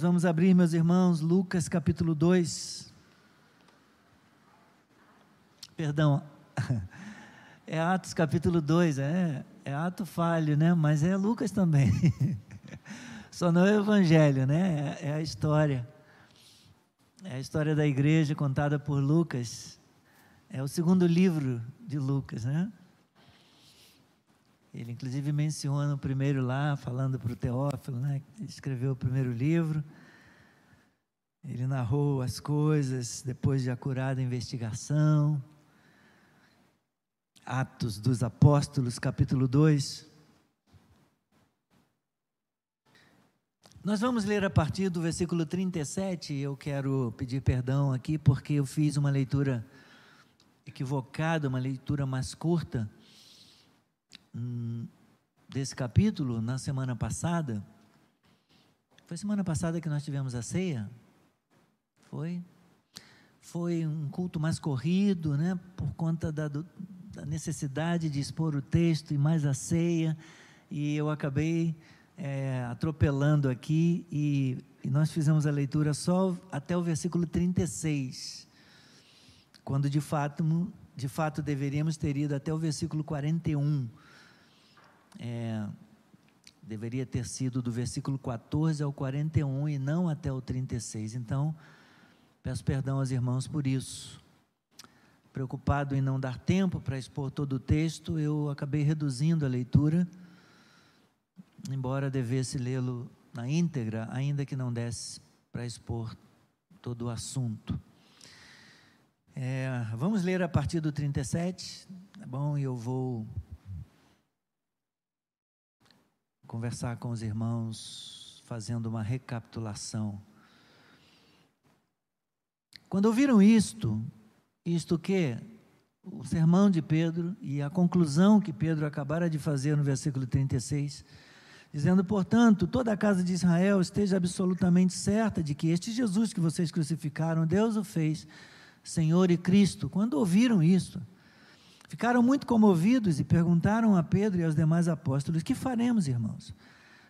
vamos abrir, meus irmãos, Lucas capítulo 2. Perdão, é Atos capítulo 2, é, é ato falho, né? Mas é Lucas também. Só não é o evangelho, né? É, é a história. É a história da igreja contada por Lucas. É o segundo livro de Lucas, né? Ele, inclusive, menciona o primeiro lá, falando para o Teófilo, né, que escreveu o primeiro livro. Ele narrou as coisas depois de acurada investigação. Atos dos Apóstolos, capítulo 2. Nós vamos ler a partir do versículo 37. Eu quero pedir perdão aqui porque eu fiz uma leitura equivocada, uma leitura mais curta desse capítulo na semana passada. Foi semana passada que nós tivemos a ceia? Foi? Foi um culto mais corrido, né? Por conta da, do, da necessidade de expor o texto e mais a ceia. E eu acabei é, atropelando aqui e, e nós fizemos a leitura só até o versículo 36. Quando de fato, de fato deveríamos ter ido até o versículo 41 é, deveria ter sido do versículo 14 ao 41 e não até o 36. Então, peço perdão aos irmãos por isso. Preocupado em não dar tempo para expor todo o texto, eu acabei reduzindo a leitura, embora devesse lê-lo na íntegra, ainda que não desse para expor todo o assunto. É, vamos ler a partir do 37, tá bom? E eu vou conversar com os irmãos, fazendo uma recapitulação. Quando ouviram isto, isto que o sermão de Pedro e a conclusão que Pedro acabara de fazer no versículo 36, dizendo, portanto, toda a casa de Israel esteja absolutamente certa de que este Jesus que vocês crucificaram, Deus o fez Senhor e Cristo. Quando ouviram isso, Ficaram muito comovidos e perguntaram a Pedro e aos demais apóstolos: Que faremos, irmãos?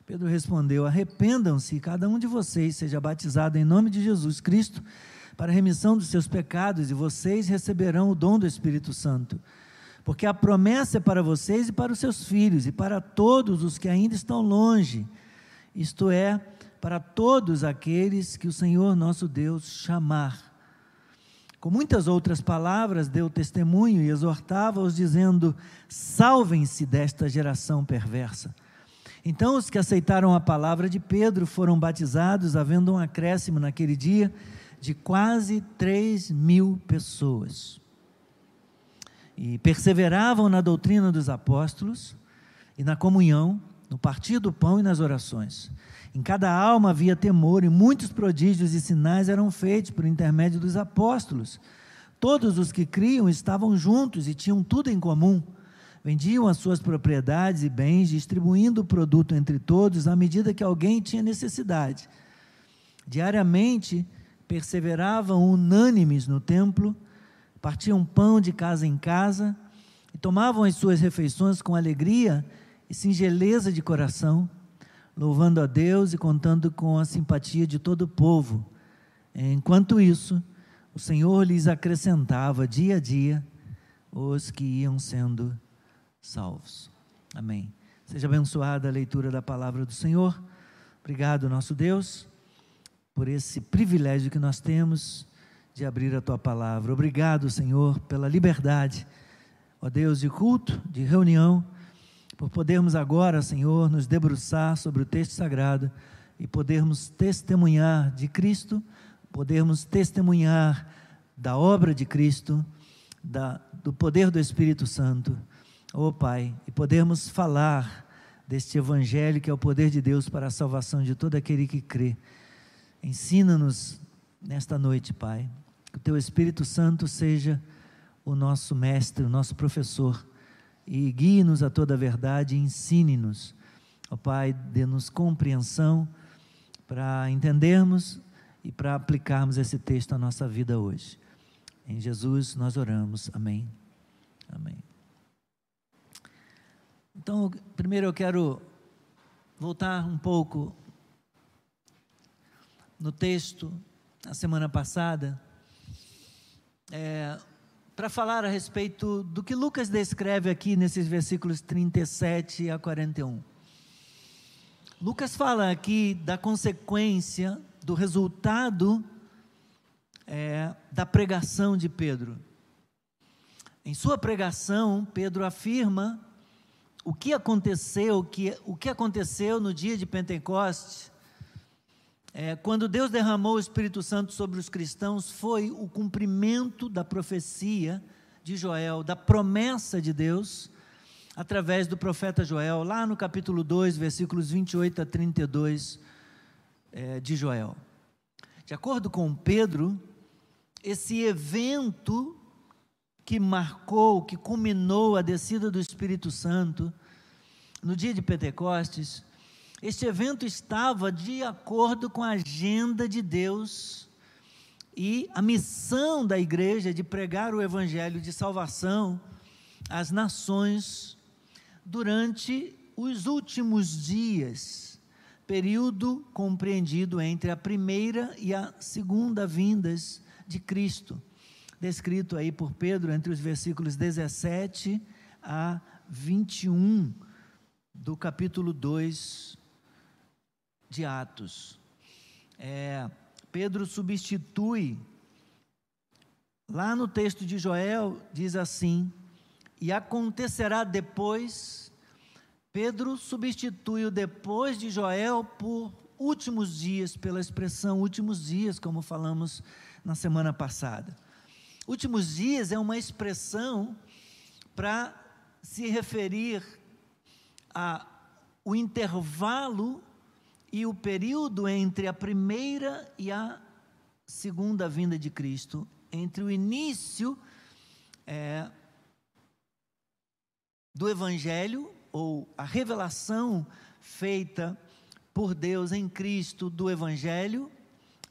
Pedro respondeu: Arrependam-se cada um de vocês seja batizado em nome de Jesus Cristo para a remissão dos seus pecados, e vocês receberão o dom do Espírito Santo. Porque a promessa é para vocês e para os seus filhos, e para todos os que ainda estão longe, isto é, para todos aqueles que o Senhor nosso Deus chamar. Com muitas outras palavras, deu testemunho e exortava-os, dizendo: Salvem-se desta geração perversa. Então, os que aceitaram a palavra de Pedro foram batizados, havendo um acréscimo naquele dia de quase três mil pessoas. E perseveravam na doutrina dos apóstolos e na comunhão, no partir do pão e nas orações. Em cada alma havia temor, e muitos prodígios e sinais eram feitos por intermédio dos apóstolos. Todos os que criam estavam juntos e tinham tudo em comum. Vendiam as suas propriedades e bens, distribuindo o produto entre todos à medida que alguém tinha necessidade. Diariamente perseveravam unânimes no templo, partiam pão de casa em casa e tomavam as suas refeições com alegria e singeleza de coração louvando a Deus e contando com a simpatia de todo o povo. Enquanto isso, o Senhor lhes acrescentava dia a dia os que iam sendo salvos. Amém. Seja abençoada a leitura da palavra do Senhor. Obrigado, nosso Deus, por esse privilégio que nós temos de abrir a tua palavra. Obrigado, Senhor, pela liberdade, ó Deus, de culto, de reunião por podermos agora, Senhor, nos debruçar sobre o texto sagrado e podermos testemunhar de Cristo, podermos testemunhar da obra de Cristo, da, do poder do Espírito Santo, ó oh, Pai, e podermos falar deste Evangelho que é o poder de Deus para a salvação de todo aquele que crê. Ensina-nos nesta noite, Pai, que o Teu Espírito Santo seja o nosso mestre, o nosso professor e guie-nos a toda a verdade e ensine-nos. Ó Pai, dê-nos compreensão para entendermos e para aplicarmos esse texto à nossa vida hoje. Em Jesus nós oramos. Amém. Amém. Então, primeiro eu quero voltar um pouco no texto, na semana passada, é, para falar a respeito do que Lucas descreve aqui nesses versículos 37 a 41. Lucas fala aqui da consequência, do resultado é, da pregação de Pedro. Em sua pregação, Pedro afirma o que aconteceu, que, o que aconteceu no dia de Pentecostes, é, quando Deus derramou o Espírito Santo sobre os cristãos, foi o cumprimento da profecia de Joel, da promessa de Deus, através do profeta Joel, lá no capítulo 2, versículos 28 a 32 é, de Joel. De acordo com Pedro, esse evento que marcou, que culminou a descida do Espírito Santo no dia de Pentecostes, este evento estava de acordo com a agenda de Deus e a missão da igreja de pregar o evangelho de salvação às nações durante os últimos dias, período compreendido entre a primeira e a segunda vindas de Cristo, descrito aí por Pedro entre os versículos 17 a 21 do capítulo 2 de Atos. É, Pedro substitui, lá no texto de Joel, diz assim: e acontecerá depois. Pedro substitui o depois de Joel por últimos dias, pela expressão últimos dias, como falamos na semana passada. Últimos dias é uma expressão para se referir a o intervalo e o período entre a primeira e a segunda vinda de Cristo, entre o início é, do Evangelho, ou a revelação feita por Deus em Cristo do Evangelho,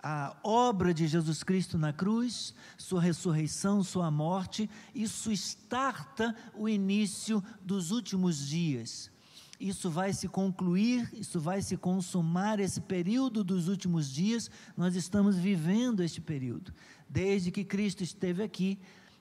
a obra de Jesus Cristo na cruz, sua ressurreição, sua morte, isso starta o início dos últimos dias isso vai se concluir, isso vai se consumar, esse período dos últimos dias, nós estamos vivendo este período. Desde que Cristo esteve aqui,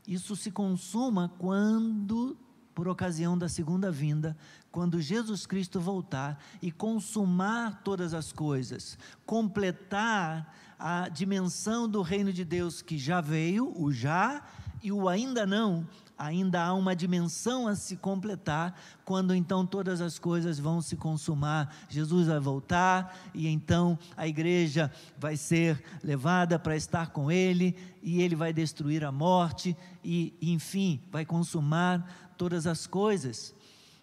isso se consuma quando, por ocasião da segunda vinda, quando Jesus Cristo voltar e consumar todas as coisas, completar a dimensão do reino de Deus que já veio, o já e o ainda não, ainda há uma dimensão a se completar, quando então todas as coisas vão se consumar. Jesus vai voltar e então a igreja vai ser levada para estar com Ele e Ele vai destruir a morte e, enfim, vai consumar todas as coisas.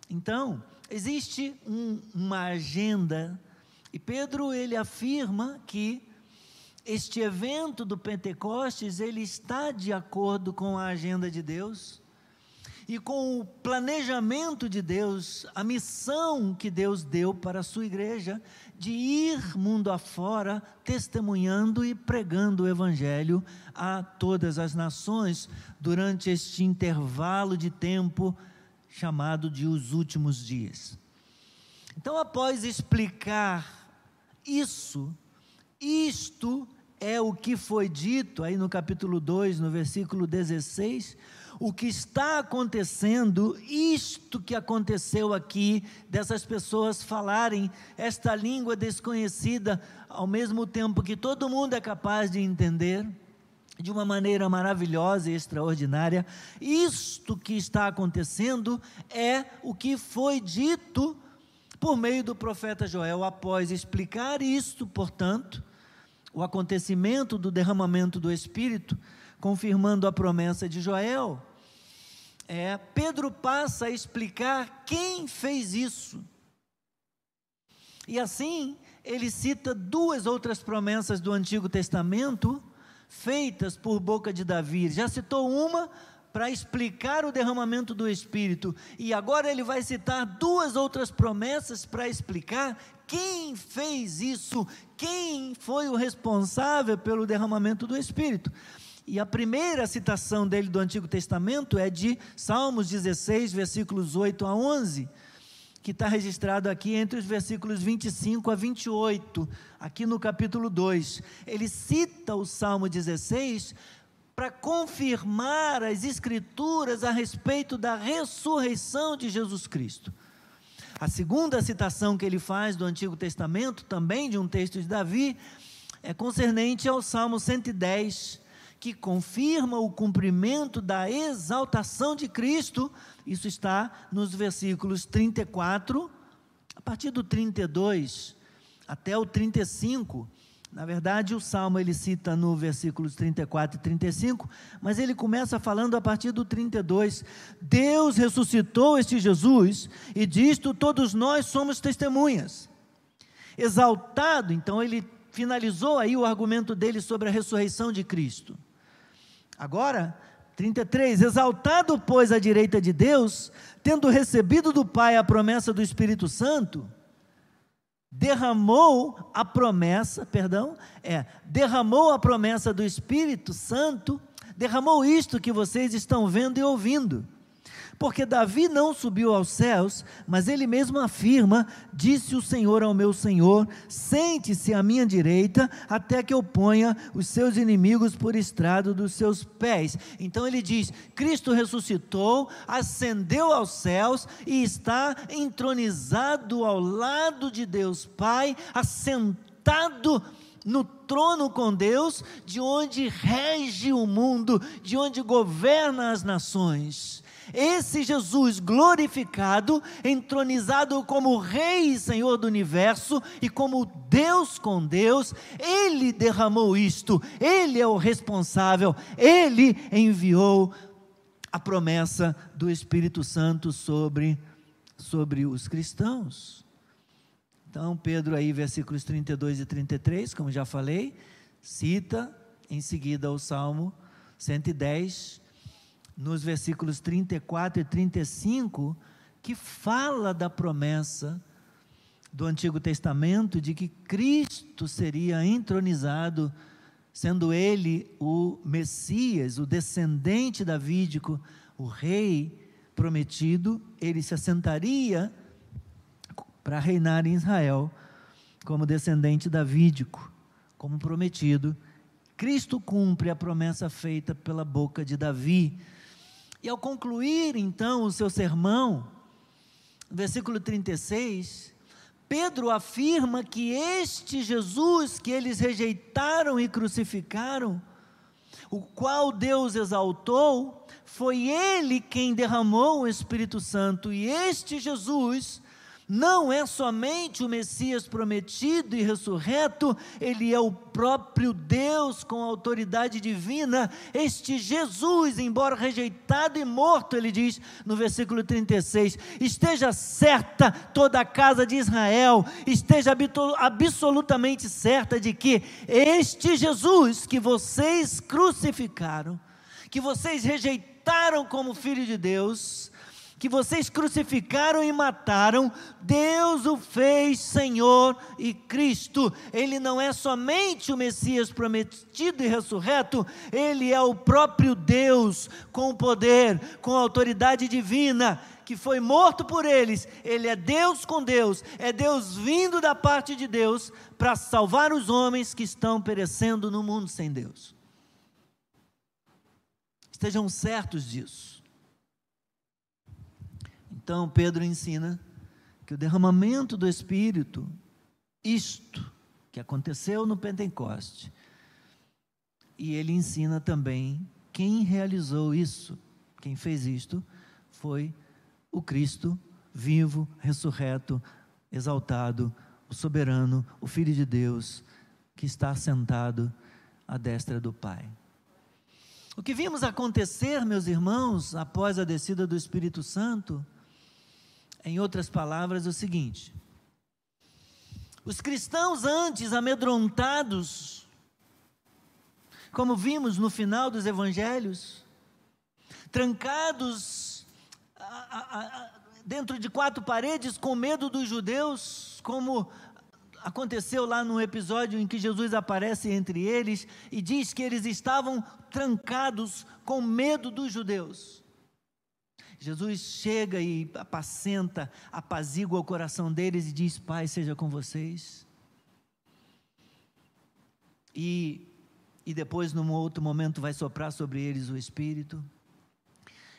Então, existe um, uma agenda e Pedro ele afirma que este evento do Pentecostes ele está de acordo com a agenda de Deus e com o planejamento de Deus, a missão que Deus deu para a sua igreja de ir mundo afora testemunhando e pregando o evangelho a todas as nações durante este intervalo de tempo chamado de os últimos dias. Então, após explicar isso, isto é o que foi dito aí no capítulo 2, no versículo 16, o que está acontecendo, isto que aconteceu aqui, dessas pessoas falarem esta língua desconhecida, ao mesmo tempo que todo mundo é capaz de entender, de uma maneira maravilhosa e extraordinária, isto que está acontecendo é o que foi dito por meio do profeta Joel, após explicar isto, portanto, o acontecimento do derramamento do Espírito, confirmando a promessa de Joel, é, Pedro passa a explicar quem fez isso. E assim, ele cita duas outras promessas do Antigo Testamento feitas por boca de Davi. Já citou uma para explicar o derramamento do Espírito, e agora ele vai citar duas outras promessas para explicar quem fez isso, quem foi o responsável pelo derramamento do Espírito. E a primeira citação dele do Antigo Testamento é de Salmos 16, versículos 8 a 11. que está registrado aqui entre os versículos 25 a 28, aqui no capítulo 2. Ele cita o Salmo 16 para confirmar as Escrituras a respeito da ressurreição de Jesus Cristo. A segunda citação que ele faz do Antigo Testamento, também de um texto de Davi, é concernente ao Salmo 110, que confirma o cumprimento da exaltação de Cristo. Isso está nos versículos 34, a partir do 32 até o 35. Na verdade, o salmo ele cita no versículos 34 e 35, mas ele começa falando a partir do 32. Deus ressuscitou este Jesus e disto todos nós somos testemunhas. Exaltado, então ele finalizou aí o argumento dele sobre a ressurreição de Cristo. Agora, 33: Exaltado, pois, à direita de Deus, tendo recebido do Pai a promessa do Espírito Santo, derramou a promessa, perdão, é, derramou a promessa do Espírito Santo, derramou isto que vocês estão vendo e ouvindo. Porque Davi não subiu aos céus, mas ele mesmo afirma: Disse o Senhor ao meu Senhor: Sente-se à minha direita, até que eu ponha os seus inimigos por estrado dos seus pés. Então ele diz: Cristo ressuscitou, ascendeu aos céus e está entronizado ao lado de Deus Pai, assentado no trono com Deus, de onde rege o mundo, de onde governa as nações. Esse Jesus glorificado, entronizado como Rei e Senhor do universo e como Deus com Deus, ele derramou isto, ele é o responsável, ele enviou a promessa do Espírito Santo sobre, sobre os cristãos. Então, Pedro, aí, versículos 32 e 33, como já falei, cita em seguida o Salmo 110, nos versículos 34 e 35, que fala da promessa do Antigo Testamento de que Cristo seria entronizado, sendo ele o Messias, o descendente davídico, o rei prometido, ele se assentaria para reinar em Israel como descendente davídico, como prometido. Cristo cumpre a promessa feita pela boca de Davi e ao concluir então o seu sermão, versículo 36, Pedro afirma que este Jesus que eles rejeitaram e crucificaram, o qual Deus exaltou, foi ele quem derramou o Espírito Santo, e este Jesus não é somente o Messias prometido e ressurreto, ele é o próprio Deus com autoridade divina. Este Jesus, embora rejeitado e morto, ele diz no versículo 36, esteja certa toda a casa de Israel, esteja absolutamente certa de que este Jesus que vocês crucificaram, que vocês rejeitaram como filho de Deus, que vocês crucificaram e mataram, Deus o fez Senhor e Cristo. Ele não é somente o Messias prometido e ressurreto, ele é o próprio Deus com poder, com autoridade divina que foi morto por eles, ele é Deus com Deus, é Deus vindo da parte de Deus para salvar os homens que estão perecendo no mundo sem Deus. Estejam certos disso. Então, Pedro ensina que o derramamento do Espírito, isto que aconteceu no Pentecoste, e ele ensina também quem realizou isso, quem fez isto, foi o Cristo vivo, ressurreto, exaltado, o soberano, o Filho de Deus, que está sentado à destra do Pai. O que vimos acontecer, meus irmãos, após a descida do Espírito Santo, em outras palavras, o seguinte: os cristãos antes amedrontados, como vimos no final dos evangelhos, trancados a, a, a, dentro de quatro paredes com medo dos judeus, como aconteceu lá no episódio em que Jesus aparece entre eles e diz que eles estavam trancados com medo dos judeus. Jesus chega e apacenta, apazigua o coração deles e diz: Pai, seja com vocês. E, e depois, num outro momento, vai soprar sobre eles o Espírito.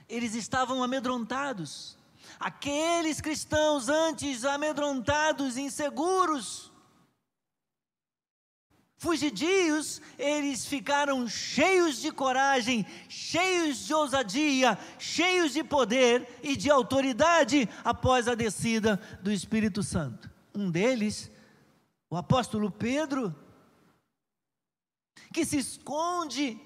Eles estavam amedrontados. Aqueles cristãos antes amedrontados, inseguros, fugidios, eles ficaram cheios de coragem, cheios de ousadia, cheios de poder e de autoridade após a descida do Espírito Santo. Um deles, o apóstolo Pedro, que se esconde,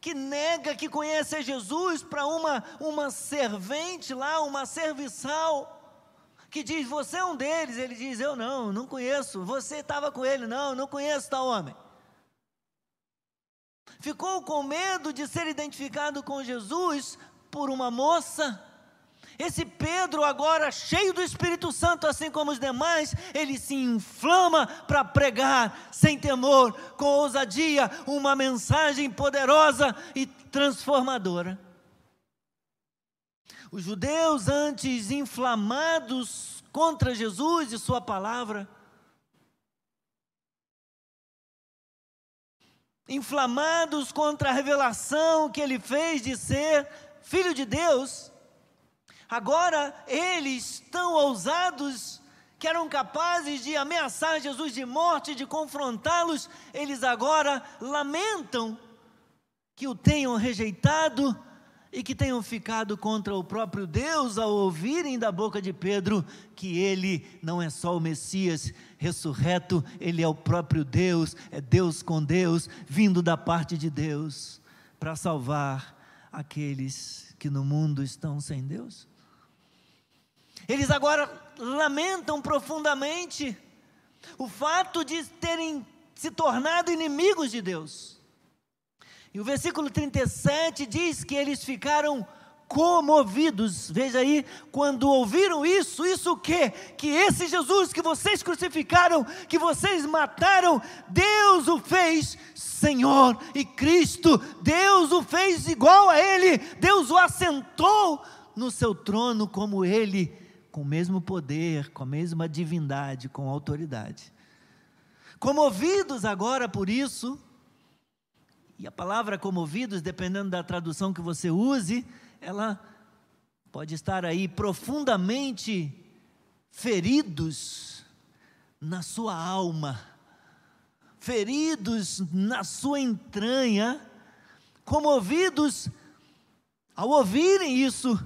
que nega que conhece a Jesus para uma, uma servente lá, uma serviçal que diz: Você é um deles. Ele diz: Eu não, não conheço. Você estava com ele? Não, não conheço tal homem. Ficou com medo de ser identificado com Jesus por uma moça. Esse Pedro, agora cheio do Espírito Santo, assim como os demais, ele se inflama para pregar sem temor, com ousadia, uma mensagem poderosa e transformadora. Os judeus, antes inflamados contra Jesus e Sua palavra, inflamados contra a revelação que ele fez de ser filho de Deus, agora eles tão ousados que eram capazes de ameaçar Jesus de morte, de confrontá-los, eles agora lamentam que o tenham rejeitado e que tenham ficado contra o próprio Deus ao ouvirem da boca de Pedro que ele não é só o Messias ressurreto, ele é o próprio Deus, é Deus com Deus, vindo da parte de Deus para salvar aqueles que no mundo estão sem Deus. Eles agora lamentam profundamente o fato de terem se tornado inimigos de Deus. E o versículo 37 diz que eles ficaram comovidos. Veja aí, quando ouviram isso, isso o quê? Que esse Jesus que vocês crucificaram, que vocês mataram, Deus o fez Senhor e Cristo. Deus o fez igual a ele. Deus o assentou no seu trono como ele, com o mesmo poder, com a mesma divindade, com autoridade. Comovidos agora por isso, e a palavra comovidos, dependendo da tradução que você use, ela pode estar aí profundamente feridos na sua alma, feridos na sua entranha, comovidos ao ouvirem isso,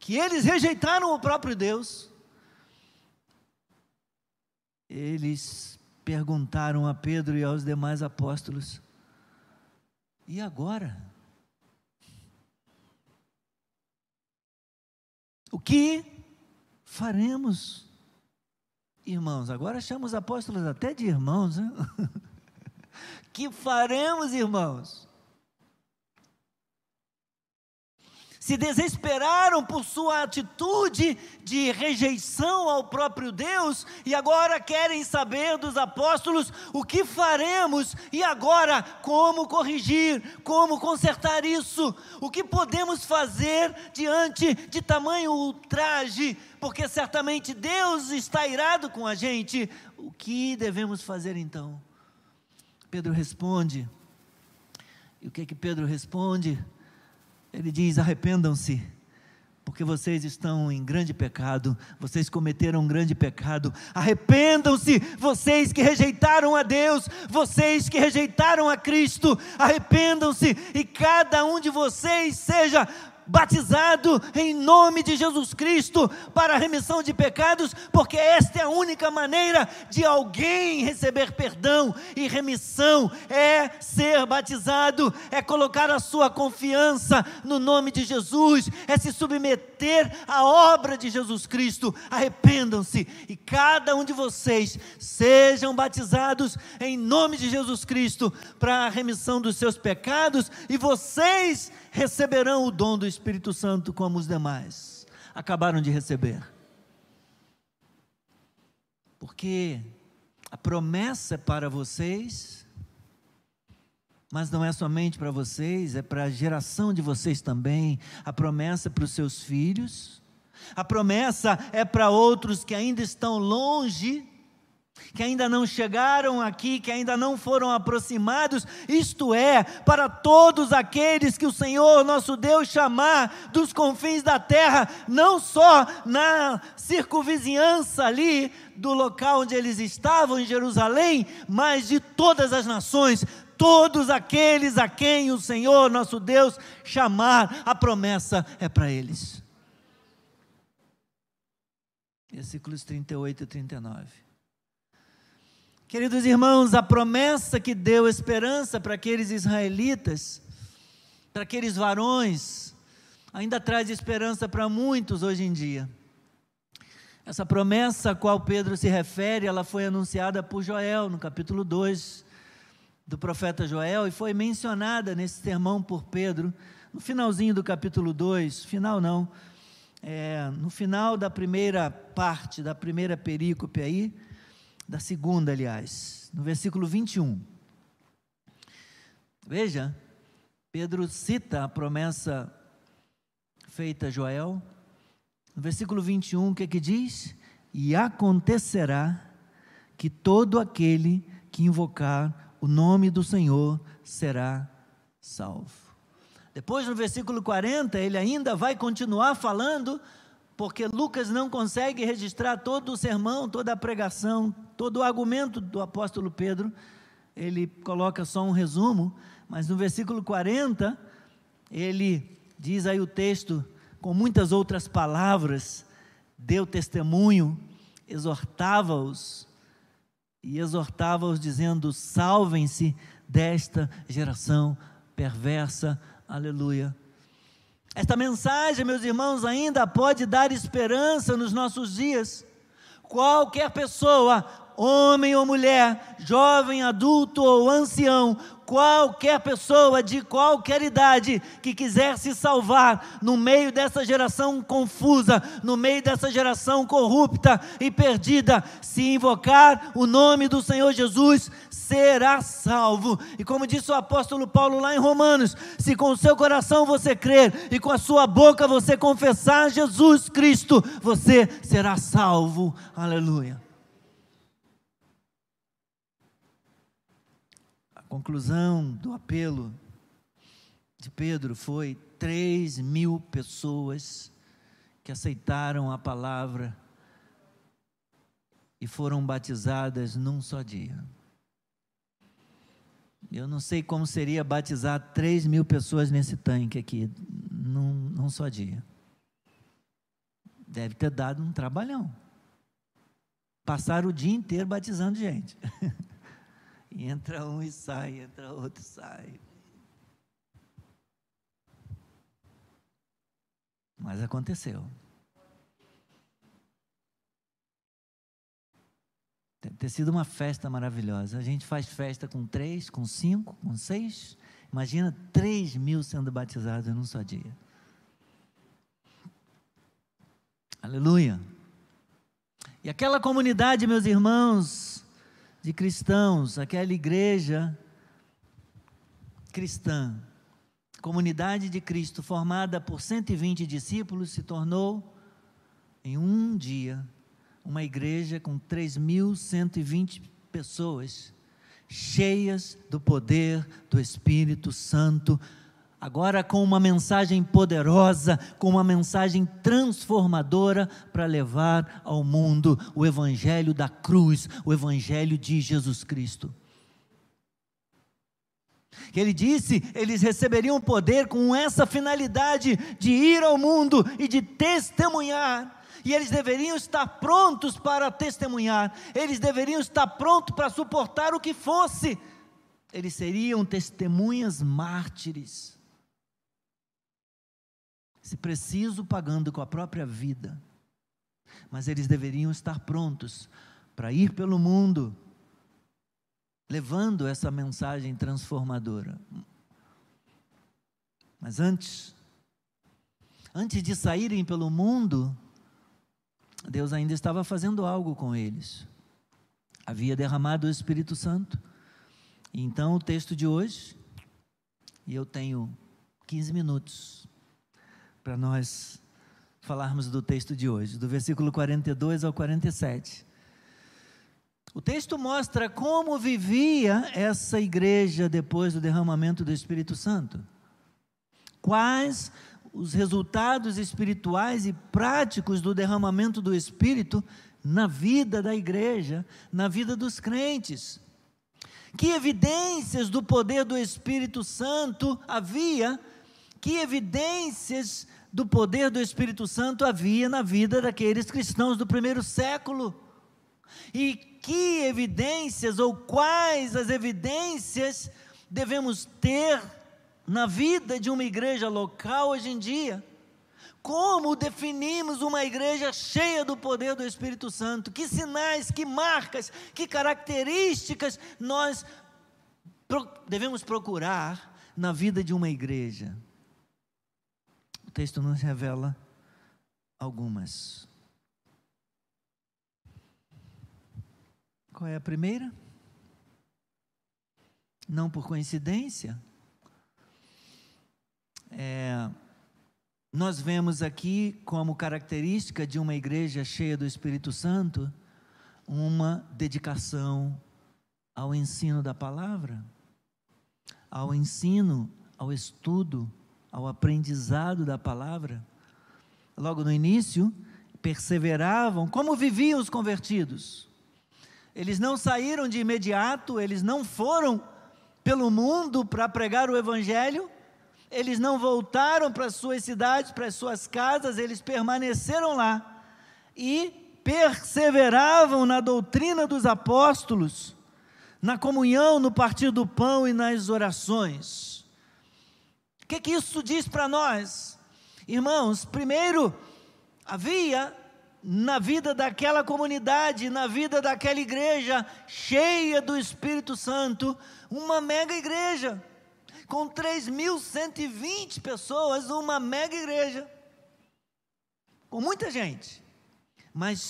que eles rejeitaram o próprio Deus. Eles perguntaram a Pedro e aos demais apóstolos: e agora? O que faremos? Irmãos, agora chama os apóstolos até de irmãos, né? que faremos, irmãos? Se desesperaram por sua atitude de rejeição ao próprio Deus e agora querem saber dos apóstolos o que faremos e agora como corrigir, como consertar isso, o que podemos fazer diante de tamanho ultraje, porque certamente Deus está irado com a gente. O que devemos fazer então? Pedro responde. E o que é que Pedro responde? Ele diz: arrependam-se, porque vocês estão em grande pecado, vocês cometeram um grande pecado. Arrependam-se, vocês que rejeitaram a Deus, vocês que rejeitaram a Cristo. Arrependam-se e cada um de vocês seja batizado em nome de Jesus Cristo para a remissão de pecados, porque esta é a única maneira de alguém receber perdão e remissão é ser batizado, é colocar a sua confiança no nome de Jesus, é se submeter à obra de Jesus Cristo. Arrependam-se e cada um de vocês sejam batizados em nome de Jesus Cristo para a remissão dos seus pecados e vocês receberão o dom do Espírito Santo como os demais acabaram de receber. Porque a promessa é para vocês Mas não é somente para vocês, é para a geração de vocês também. A promessa é para os seus filhos. A promessa é para outros que ainda estão longe que ainda não chegaram aqui, que ainda não foram aproximados, isto é, para todos aqueles que o Senhor nosso Deus chamar dos confins da terra, não só na circunvizinhança ali do local onde eles estavam, em Jerusalém, mas de todas as nações, todos aqueles a quem o Senhor nosso Deus chamar, a promessa é para eles. Versículos 38 e 39. Queridos irmãos, a promessa que deu esperança para aqueles israelitas, para aqueles varões, ainda traz esperança para muitos hoje em dia. Essa promessa a qual Pedro se refere, ela foi anunciada por Joel no capítulo 2 do profeta Joel e foi mencionada nesse sermão por Pedro no finalzinho do capítulo 2, final não, é, no final da primeira parte, da primeira perícope aí, da segunda, aliás, no versículo 21. Veja, Pedro cita a promessa feita a Joel. No versículo 21, o que é que diz? E acontecerá que todo aquele que invocar o nome do Senhor será salvo. Depois, no versículo 40, ele ainda vai continuar falando porque Lucas não consegue registrar todo o sermão, toda a pregação, todo o argumento do apóstolo Pedro. Ele coloca só um resumo, mas no versículo 40, ele diz aí o texto com muitas outras palavras, deu testemunho, exortava-os e exortava-os dizendo: "Salvem-se desta geração perversa". Aleluia. Esta mensagem, meus irmãos, ainda pode dar esperança nos nossos dias. Qualquer pessoa, homem ou mulher, jovem, adulto ou ancião, qualquer pessoa de qualquer idade que quiser se salvar no meio dessa geração confusa, no meio dessa geração corrupta e perdida, se invocar o nome do Senhor Jesus, será salvo. E como disse o apóstolo Paulo lá em Romanos: se com o seu coração você crer e com a sua boca você confessar Jesus Cristo, você será salvo. Aleluia. Conclusão do apelo de Pedro foi: três mil pessoas que aceitaram a palavra e foram batizadas num só dia. Eu não sei como seria batizar três mil pessoas nesse tanque aqui, num, num só dia. Deve ter dado um trabalhão. Passar o dia inteiro batizando gente. E entra um e sai, entra outro e sai. Mas aconteceu. Deve ter sido uma festa maravilhosa. A gente faz festa com três, com cinco, com seis. Imagina três mil sendo batizados num só dia. Aleluia. E aquela comunidade, meus irmãos, de cristãos, aquela igreja cristã, comunidade de Cristo, formada por 120 discípulos, se tornou, em um dia, uma igreja com 3.120 pessoas, cheias do poder do Espírito Santo, agora com uma mensagem poderosa, com uma mensagem transformadora para levar ao mundo o Evangelho da cruz, o Evangelho de Jesus Cristo. Que ele disse, eles receberiam poder com essa finalidade de ir ao mundo e de testemunhar. E eles deveriam estar prontos para testemunhar, eles deveriam estar prontos para suportar o que fosse. Eles seriam testemunhas mártires se preciso, pagando com a própria vida. Mas eles deveriam estar prontos para ir pelo mundo, levando essa mensagem transformadora. Mas antes, antes de saírem pelo mundo, Deus ainda estava fazendo algo com eles. Havia derramado o Espírito Santo. Então o texto de hoje, E eu tenho 15 minutos para nós falarmos do texto de hoje, do versículo 42 ao 47. O texto mostra como vivia essa igreja depois do derramamento do Espírito Santo. Quais os resultados espirituais e práticos do derramamento do Espírito na vida da igreja, na vida dos crentes. Que evidências do poder do Espírito Santo havia, que evidências do poder do Espírito Santo havia na vida daqueles cristãos do primeiro século. E que evidências ou quais as evidências devemos ter na vida de uma igreja local hoje em dia? Como definimos uma igreja cheia do poder do Espírito Santo? Que sinais, que marcas, que características nós devemos procurar na vida de uma igreja? O texto nos revela algumas. Qual é a primeira? Não por coincidência. É, nós vemos aqui como característica de uma igreja cheia do Espírito Santo uma dedicação ao ensino da palavra, ao ensino, ao estudo, ao aprendizado da palavra. Logo no início, perseveravam, como viviam os convertidos. Eles não saíram de imediato, eles não foram pelo mundo para pregar o evangelho, eles não voltaram para as suas cidades, para as suas casas, eles permaneceram lá e perseveravam na doutrina dos apóstolos, na comunhão, no partir do pão e nas orações. Que, que isso diz para nós? Irmãos, primeiro, havia na vida daquela comunidade, na vida daquela igreja cheia do Espírito Santo, uma mega igreja com 3.120 pessoas, uma mega igreja, com muita gente, mas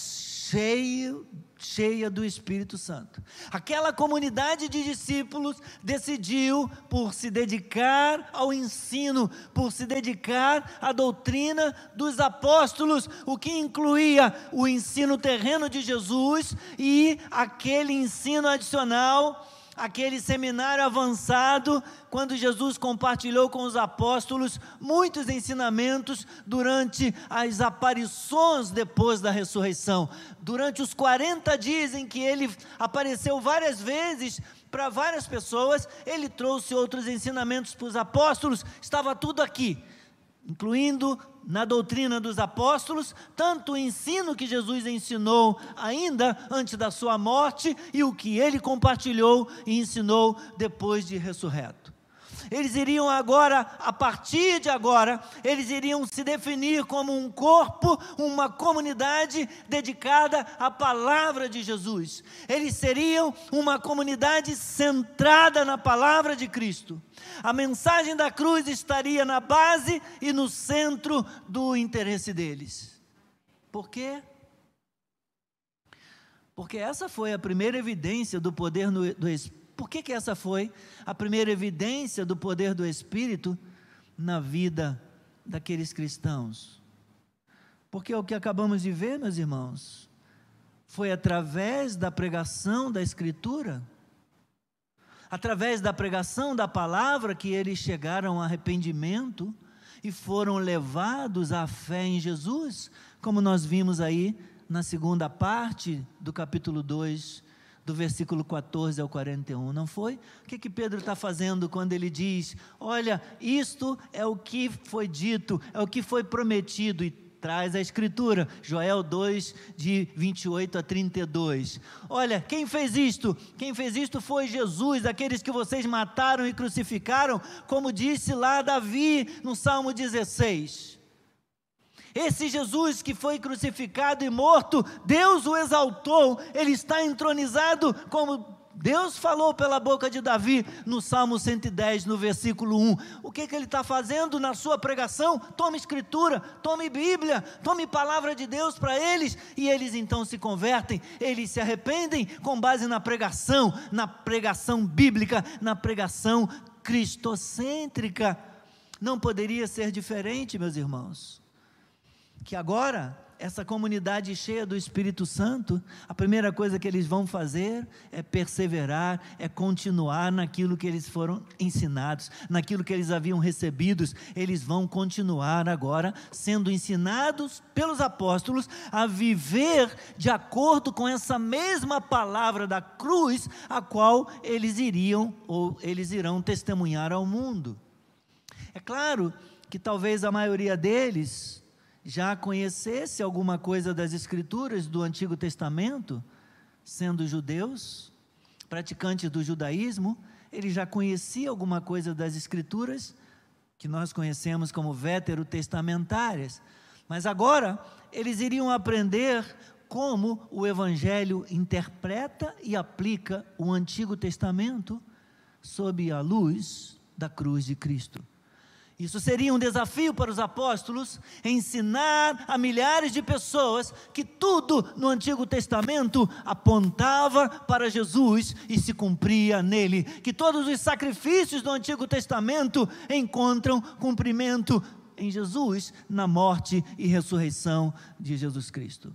cheio, cheia do Espírito Santo. Aquela comunidade de discípulos decidiu por se dedicar ao ensino, por se dedicar à doutrina dos apóstolos, o que incluía o ensino terreno de Jesus e aquele ensino adicional aquele seminário avançado, quando Jesus compartilhou com os apóstolos muitos ensinamentos durante as aparições depois da ressurreição. Durante os 40 dias em que ele apareceu várias vezes para várias pessoas, ele trouxe outros ensinamentos para os apóstolos, estava tudo aqui, incluindo na doutrina dos apóstolos, tanto o ensino que Jesus ensinou ainda antes da sua morte e o que ele compartilhou e ensinou depois de ressurreto. Eles iriam agora, a partir de agora, eles iriam se definir como um corpo, uma comunidade dedicada à palavra de Jesus. Eles seriam uma comunidade centrada na palavra de Cristo. A mensagem da cruz estaria na base e no centro do interesse deles. Por quê? Porque essa foi a primeira evidência do poder do Espírito por que, que essa foi a primeira evidência do poder do Espírito na vida daqueles cristãos? Porque o que acabamos de ver, meus irmãos, foi através da pregação da Escritura, através da pregação da palavra que eles chegaram ao arrependimento e foram levados à fé em Jesus, como nós vimos aí na segunda parte do capítulo 2 do versículo 14 ao 41, não foi? O que, que Pedro está fazendo quando ele diz: Olha, isto é o que foi dito, é o que foi prometido, e traz a Escritura, Joel 2, de 28 a 32. Olha, quem fez isto? Quem fez isto foi Jesus, aqueles que vocês mataram e crucificaram, como disse lá Davi no Salmo 16. Esse Jesus que foi crucificado e morto, Deus o exaltou, ele está entronizado como Deus falou pela boca de Davi no Salmo 110, no versículo 1. O que, que ele está fazendo na sua pregação? Tome Escritura, tome Bíblia, tome palavra de Deus para eles, e eles então se convertem, eles se arrependem com base na pregação, na pregação bíblica, na pregação cristocêntrica, não poderia ser diferente, meus irmãos. Que agora essa comunidade cheia do Espírito Santo, a primeira coisa que eles vão fazer é perseverar, é continuar naquilo que eles foram ensinados, naquilo que eles haviam recebidos. Eles vão continuar agora sendo ensinados pelos apóstolos a viver de acordo com essa mesma palavra da cruz, a qual eles iriam ou eles irão testemunhar ao mundo. É claro que talvez a maioria deles já conhecesse alguma coisa das Escrituras do Antigo Testamento, sendo judeus, praticantes do judaísmo, ele já conhecia alguma coisa das Escrituras, que nós conhecemos como veterotestamentárias, mas agora eles iriam aprender como o Evangelho interpreta e aplica o Antigo Testamento sob a luz da cruz de Cristo. Isso seria um desafio para os apóstolos ensinar a milhares de pessoas que tudo no Antigo Testamento apontava para Jesus e se cumpria nele, que todos os sacrifícios do Antigo Testamento encontram cumprimento em Jesus, na morte e ressurreição de Jesus Cristo.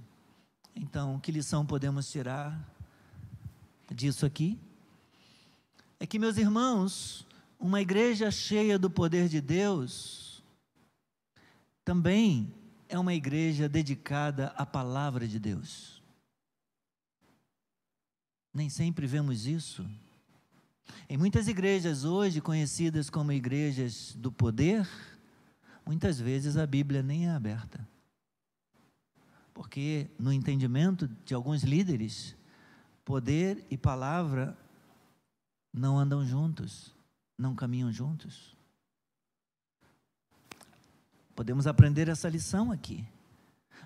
Então, que lição podemos tirar disso aqui? É que, meus irmãos, uma igreja cheia do poder de Deus também é uma igreja dedicada à palavra de Deus. Nem sempre vemos isso. Em muitas igrejas hoje, conhecidas como igrejas do poder, muitas vezes a Bíblia nem é aberta. Porque, no entendimento de alguns líderes, poder e palavra não andam juntos não caminham juntos? Podemos aprender essa lição aqui.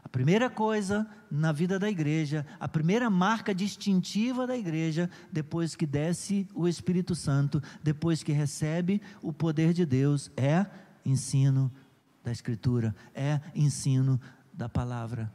A primeira coisa na vida da igreja, a primeira marca distintiva da igreja, depois que desce o Espírito Santo, depois que recebe o poder de Deus, é ensino da Escritura, é ensino da palavra.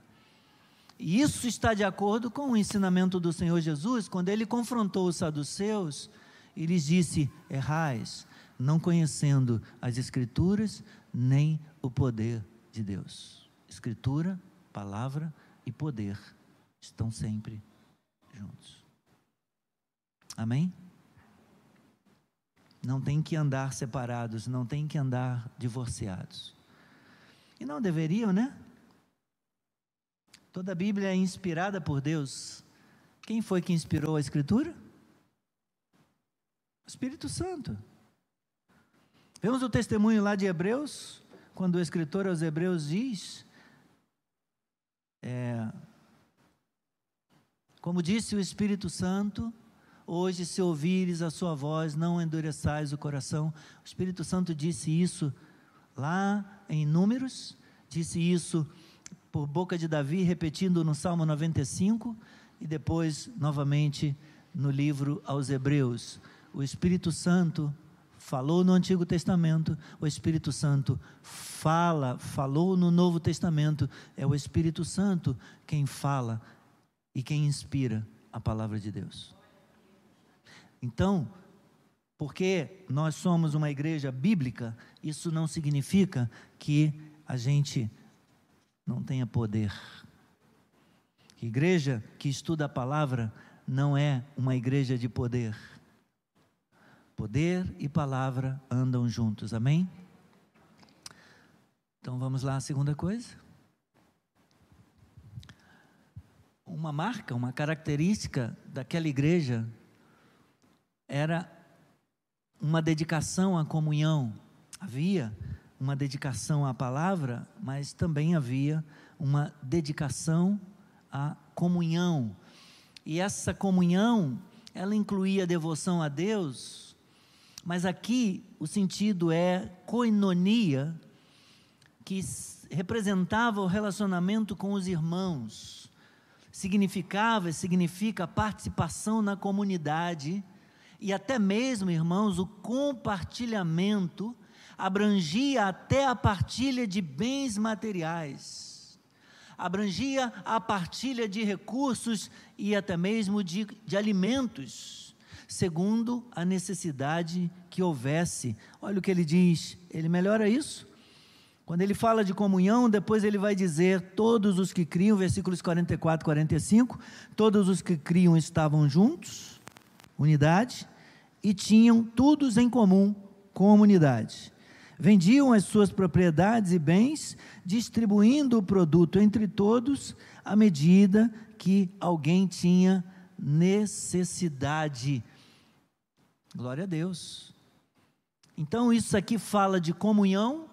E isso está de acordo com o ensinamento do Senhor Jesus, quando ele confrontou os saduceus e lhes disse: Errais, não conhecendo as Escrituras nem o poder de Deus. Escritura, palavra e poder estão sempre juntos. Amém? Não tem que andar separados, não tem que andar divorciados. E não deveriam, né? Toda a Bíblia é inspirada por Deus. Quem foi que inspirou a Escritura? Espírito Santo. Vemos o testemunho lá de Hebreus, quando o escritor aos Hebreus diz: é, Como disse o Espírito Santo, hoje, se ouvires a sua voz, não endureçais o coração. O Espírito Santo disse isso lá em Números, disse isso por boca de Davi, repetindo no Salmo 95, e depois, novamente, no livro aos Hebreus o Espírito Santo falou no Antigo Testamento, o Espírito Santo fala, falou no Novo Testamento, é o Espírito Santo quem fala e quem inspira a palavra de Deus. Então, porque nós somos uma igreja bíblica, isso não significa que a gente não tenha poder. Igreja que estuda a palavra não é uma igreja de poder Poder e palavra andam juntos, amém? Então vamos lá, a segunda coisa. Uma marca, uma característica daquela igreja era uma dedicação à comunhão. Havia uma dedicação à palavra, mas também havia uma dedicação à comunhão. E essa comunhão, ela incluía devoção a Deus, mas aqui o sentido é coinonia, que representava o relacionamento com os irmãos. Significava e significa participação na comunidade e até mesmo, irmãos, o compartilhamento abrangia até a partilha de bens materiais, abrangia a partilha de recursos e até mesmo de, de alimentos segundo a necessidade que houvesse. Olha o que ele diz, ele melhora isso. Quando ele fala de comunhão, depois ele vai dizer: todos os que criam, versículos 44 e 45, todos os que criam estavam juntos, unidade, e tinham todos em comum, comunidade. Vendiam as suas propriedades e bens, distribuindo o produto entre todos, à medida que alguém tinha necessidade. Glória a Deus. Então, isso aqui fala de comunhão,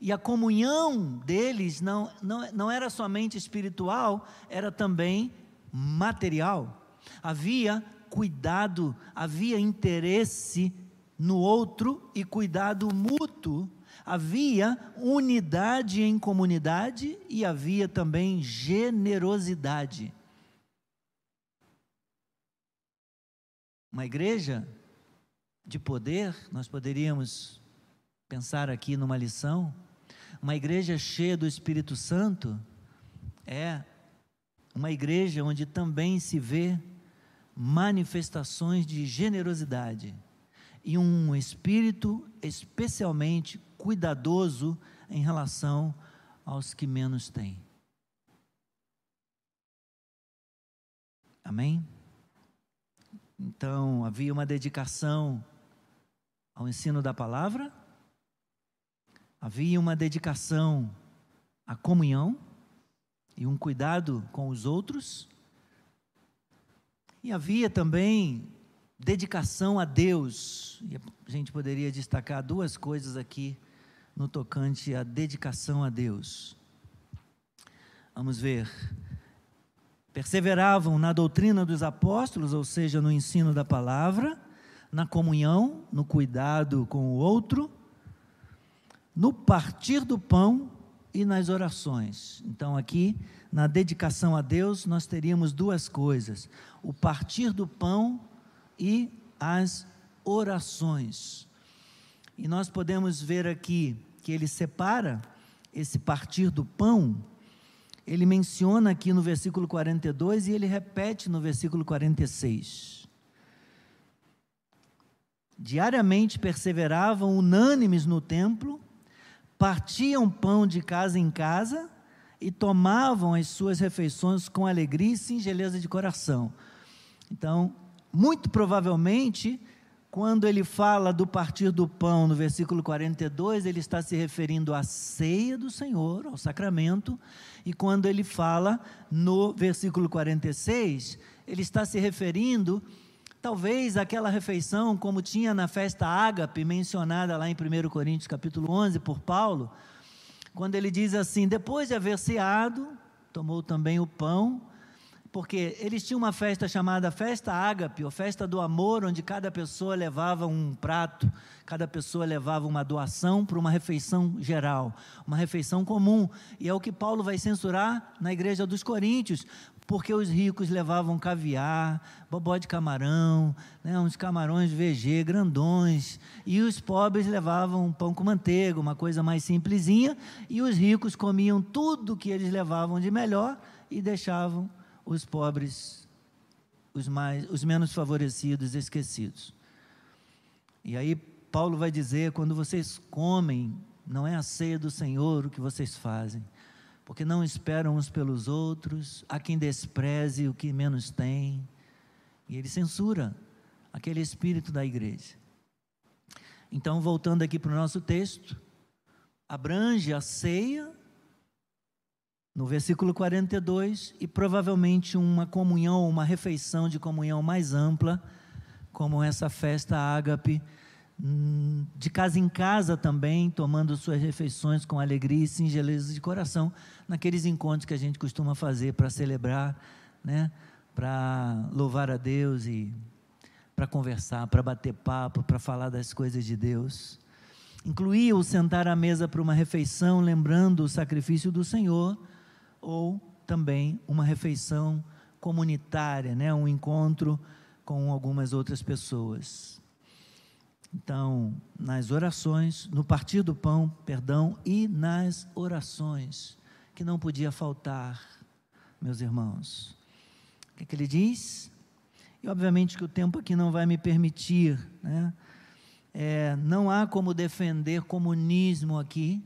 e a comunhão deles não, não, não era somente espiritual, era também material. Havia cuidado, havia interesse no outro e cuidado mútuo. Havia unidade em comunidade e havia também generosidade. Uma igreja de poder, nós poderíamos pensar aqui numa lição, uma igreja cheia do Espírito Santo é uma igreja onde também se vê manifestações de generosidade e um espírito especialmente cuidadoso em relação aos que menos têm. Amém? Então, havia uma dedicação ao ensino da palavra, havia uma dedicação à comunhão e um cuidado com os outros, e havia também dedicação a Deus. E a gente poderia destacar duas coisas aqui no tocante à dedicação a Deus. Vamos ver. Perseveravam na doutrina dos apóstolos, ou seja, no ensino da palavra, na comunhão, no cuidado com o outro no partir do pão e nas orações. Então, aqui, na dedicação a Deus, nós teríamos duas coisas: o partir do pão e as orações. E nós podemos ver aqui que ele separa esse partir do pão, ele menciona aqui no versículo 42 e ele repete no versículo 46. Diariamente perseveravam unânimes no templo partiam pão de casa em casa e tomavam as suas refeições com alegria e singeleza de coração. Então, muito provavelmente, quando ele fala do partir do pão no versículo 42, ele está se referindo à ceia do Senhor, ao sacramento, e quando ele fala no versículo 46, ele está se referindo Talvez aquela refeição, como tinha na festa ágape, mencionada lá em 1 Coríntios capítulo 11 por Paulo, quando ele diz assim: depois de haver ceado, tomou também o pão, porque eles tinham uma festa chamada Festa Ágape, ou Festa do Amor, onde cada pessoa levava um prato, cada pessoa levava uma doação para uma refeição geral, uma refeição comum. E é o que Paulo vai censurar na igreja dos Coríntios, porque os ricos levavam caviar, bobó de camarão, né, uns camarões VG grandões, e os pobres levavam pão com manteiga, uma coisa mais simplesinha, e os ricos comiam tudo que eles levavam de melhor e deixavam os pobres, os mais, os menos favorecidos, esquecidos. E aí Paulo vai dizer, quando vocês comem, não é a ceia do Senhor o que vocês fazem porque não esperam uns pelos outros, há quem despreze o que menos tem, e ele censura aquele espírito da igreja. Então, voltando aqui para o nosso texto, abrange a ceia, no versículo 42, e provavelmente uma comunhão, uma refeição de comunhão mais ampla, como essa festa ágape Hum, de casa em casa também, tomando suas refeições com alegria e singeleza de coração, naqueles encontros que a gente costuma fazer para celebrar, né, para louvar a Deus e para conversar, para bater papo, para falar das coisas de Deus. Incluía o sentar à mesa para uma refeição, lembrando o sacrifício do Senhor, ou também uma refeição comunitária, né, um encontro com algumas outras pessoas. Então, nas orações, no partir do pão, perdão, e nas orações, que não podia faltar, meus irmãos. O que, é que ele diz? e obviamente que o tempo aqui não vai me permitir, né? É, não há como defender comunismo aqui,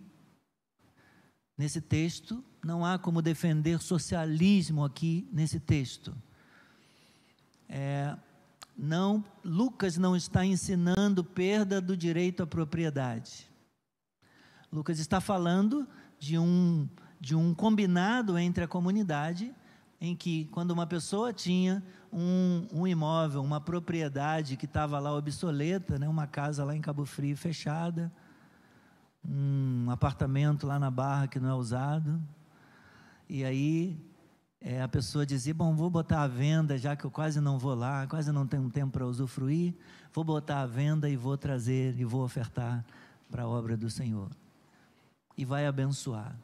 nesse texto, não há como defender socialismo aqui nesse texto. É, não, Lucas não está ensinando perda do direito à propriedade. Lucas está falando de um, de um combinado entre a comunidade, em que, quando uma pessoa tinha um, um imóvel, uma propriedade que estava lá obsoleta, né, uma casa lá em Cabo Frio fechada, um apartamento lá na Barra que não é usado, e aí é, a pessoa dizia: Bom, vou botar à venda, já que eu quase não vou lá, quase não tenho tempo para usufruir, vou botar à venda e vou trazer e vou ofertar para a obra do Senhor. E vai abençoar.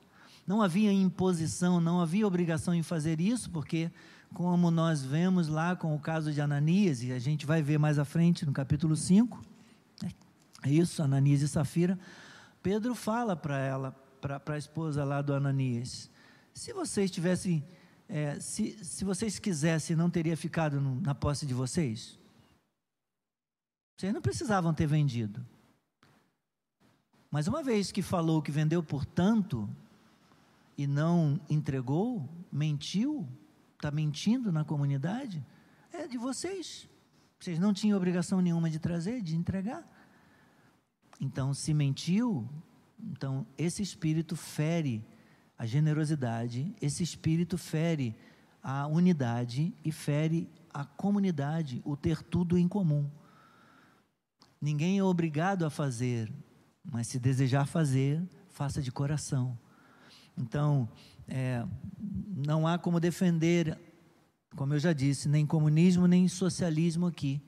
Não havia imposição, não havia obrigação em fazer isso, porque, como nós vemos lá com o caso de Ananias, e a gente vai ver mais à frente no capítulo 5, é isso, Ananias e Safira, Pedro fala para ela, para a esposa lá do Ananias: se vocês tivessem, é, se, se vocês quisessem, não teria ficado no, na posse de vocês? Vocês não precisavam ter vendido. Mas uma vez que falou que vendeu por tanto, e não entregou, mentiu, está mentindo na comunidade, é de vocês. Vocês não tinham obrigação nenhuma de trazer, de entregar. Então, se mentiu, então esse espírito fere a generosidade, esse espírito fere a unidade e fere a comunidade, o ter tudo em comum. Ninguém é obrigado a fazer, mas se desejar fazer, faça de coração. Então, é, não há como defender, como eu já disse, nem comunismo, nem socialismo aqui.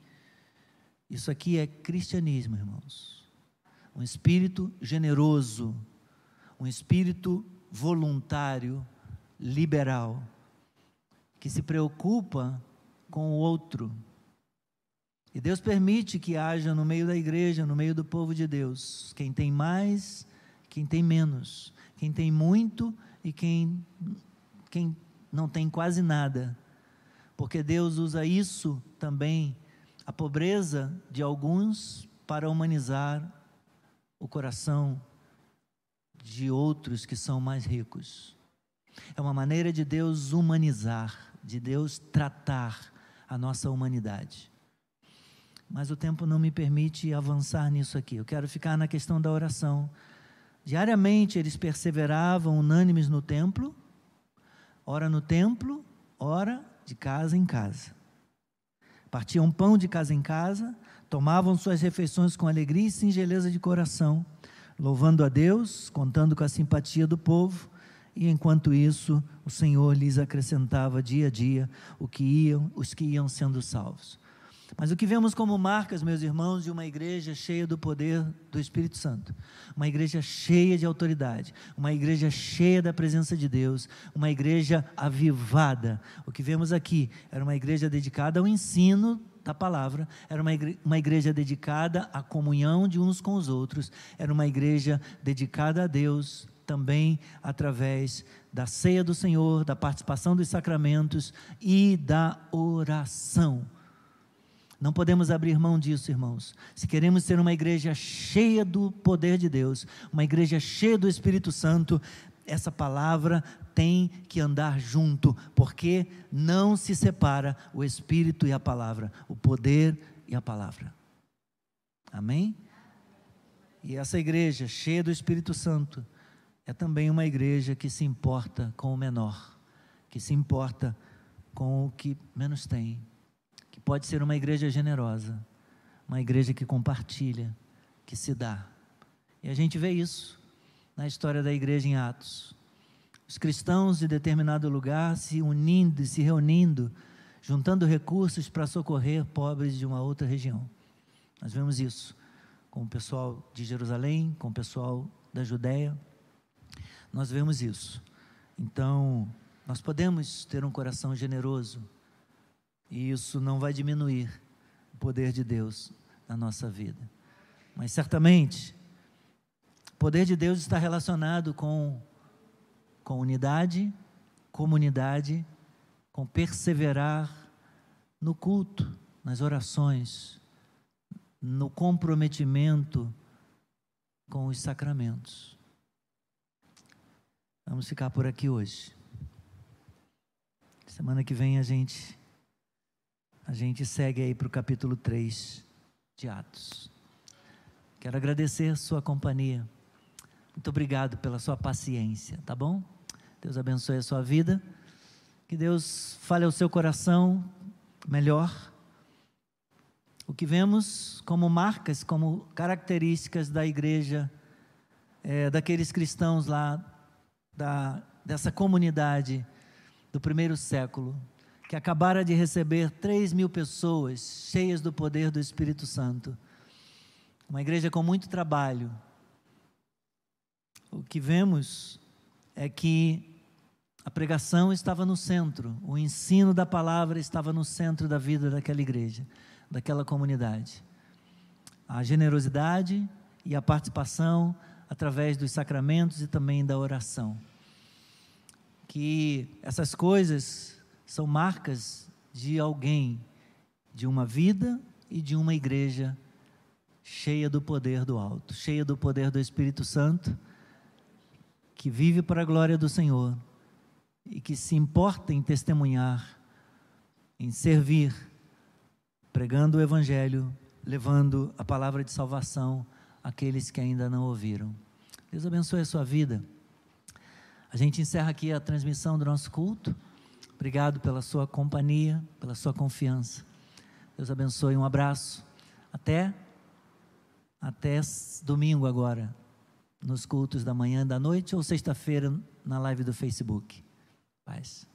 Isso aqui é cristianismo, irmãos. Um espírito generoso, um espírito voluntário, liberal, que se preocupa com o outro. E Deus permite que haja no meio da igreja, no meio do povo de Deus, quem tem mais, quem tem menos quem tem muito e quem, quem não tem quase nada. Porque Deus usa isso também, a pobreza de alguns, para humanizar o coração de outros que são mais ricos. É uma maneira de Deus humanizar, de Deus tratar a nossa humanidade. Mas o tempo não me permite avançar nisso aqui. Eu quero ficar na questão da oração. Diariamente eles perseveravam unânimes no templo, ora no templo, ora de casa em casa. Partiam pão de casa em casa, tomavam suas refeições com alegria e singeleza de coração, louvando a Deus, contando com a simpatia do povo, e enquanto isso, o Senhor lhes acrescentava dia a dia o que iam, os que iam sendo salvos. Mas o que vemos como marcas, meus irmãos, de uma igreja cheia do poder do Espírito Santo, uma igreja cheia de autoridade, uma igreja cheia da presença de Deus, uma igreja avivada. O que vemos aqui era uma igreja dedicada ao ensino da palavra, era uma igreja, uma igreja dedicada à comunhão de uns com os outros, era uma igreja dedicada a Deus também através da ceia do Senhor, da participação dos sacramentos e da oração. Não podemos abrir mão disso, irmãos. Se queremos ser uma igreja cheia do poder de Deus, uma igreja cheia do Espírito Santo, essa palavra tem que andar junto, porque não se separa o Espírito e a palavra, o poder e a palavra. Amém? E essa igreja cheia do Espírito Santo é também uma igreja que se importa com o menor, que se importa com o que menos tem pode ser uma igreja generosa, uma igreja que compartilha, que se dá. E a gente vê isso na história da igreja em Atos. Os cristãos de determinado lugar se unindo e se reunindo, juntando recursos para socorrer pobres de uma outra região. Nós vemos isso com o pessoal de Jerusalém, com o pessoal da Judéia. Nós vemos isso. Então, nós podemos ter um coração generoso, e isso não vai diminuir o poder de Deus na nossa vida. Mas certamente, o poder de Deus está relacionado com, com unidade, comunidade, com perseverar no culto, nas orações, no comprometimento com os sacramentos. Vamos ficar por aqui hoje. Semana que vem a gente a gente segue aí para o capítulo 3 de Atos. Quero agradecer sua companhia. Muito obrigado pela sua paciência, tá bom? Deus abençoe a sua vida. Que Deus fale ao seu coração melhor. O que vemos como marcas, como características da igreja, é, daqueles cristãos lá, da, dessa comunidade do primeiro século, que acabara de receber 3 mil pessoas cheias do poder do Espírito Santo. Uma igreja com muito trabalho. O que vemos é que a pregação estava no centro, o ensino da palavra estava no centro da vida daquela igreja, daquela comunidade. A generosidade e a participação através dos sacramentos e também da oração. Que essas coisas são marcas de alguém, de uma vida e de uma igreja cheia do poder do alto, cheia do poder do Espírito Santo que vive para a glória do Senhor e que se importa em testemunhar, em servir, pregando o Evangelho, levando a palavra de salvação àqueles que ainda não ouviram. Deus abençoe a sua vida. A gente encerra aqui a transmissão do nosso culto. Obrigado pela sua companhia, pela sua confiança. Deus abençoe. Um abraço. Até até domingo agora nos cultos da manhã, da noite ou sexta-feira na live do Facebook. Paz.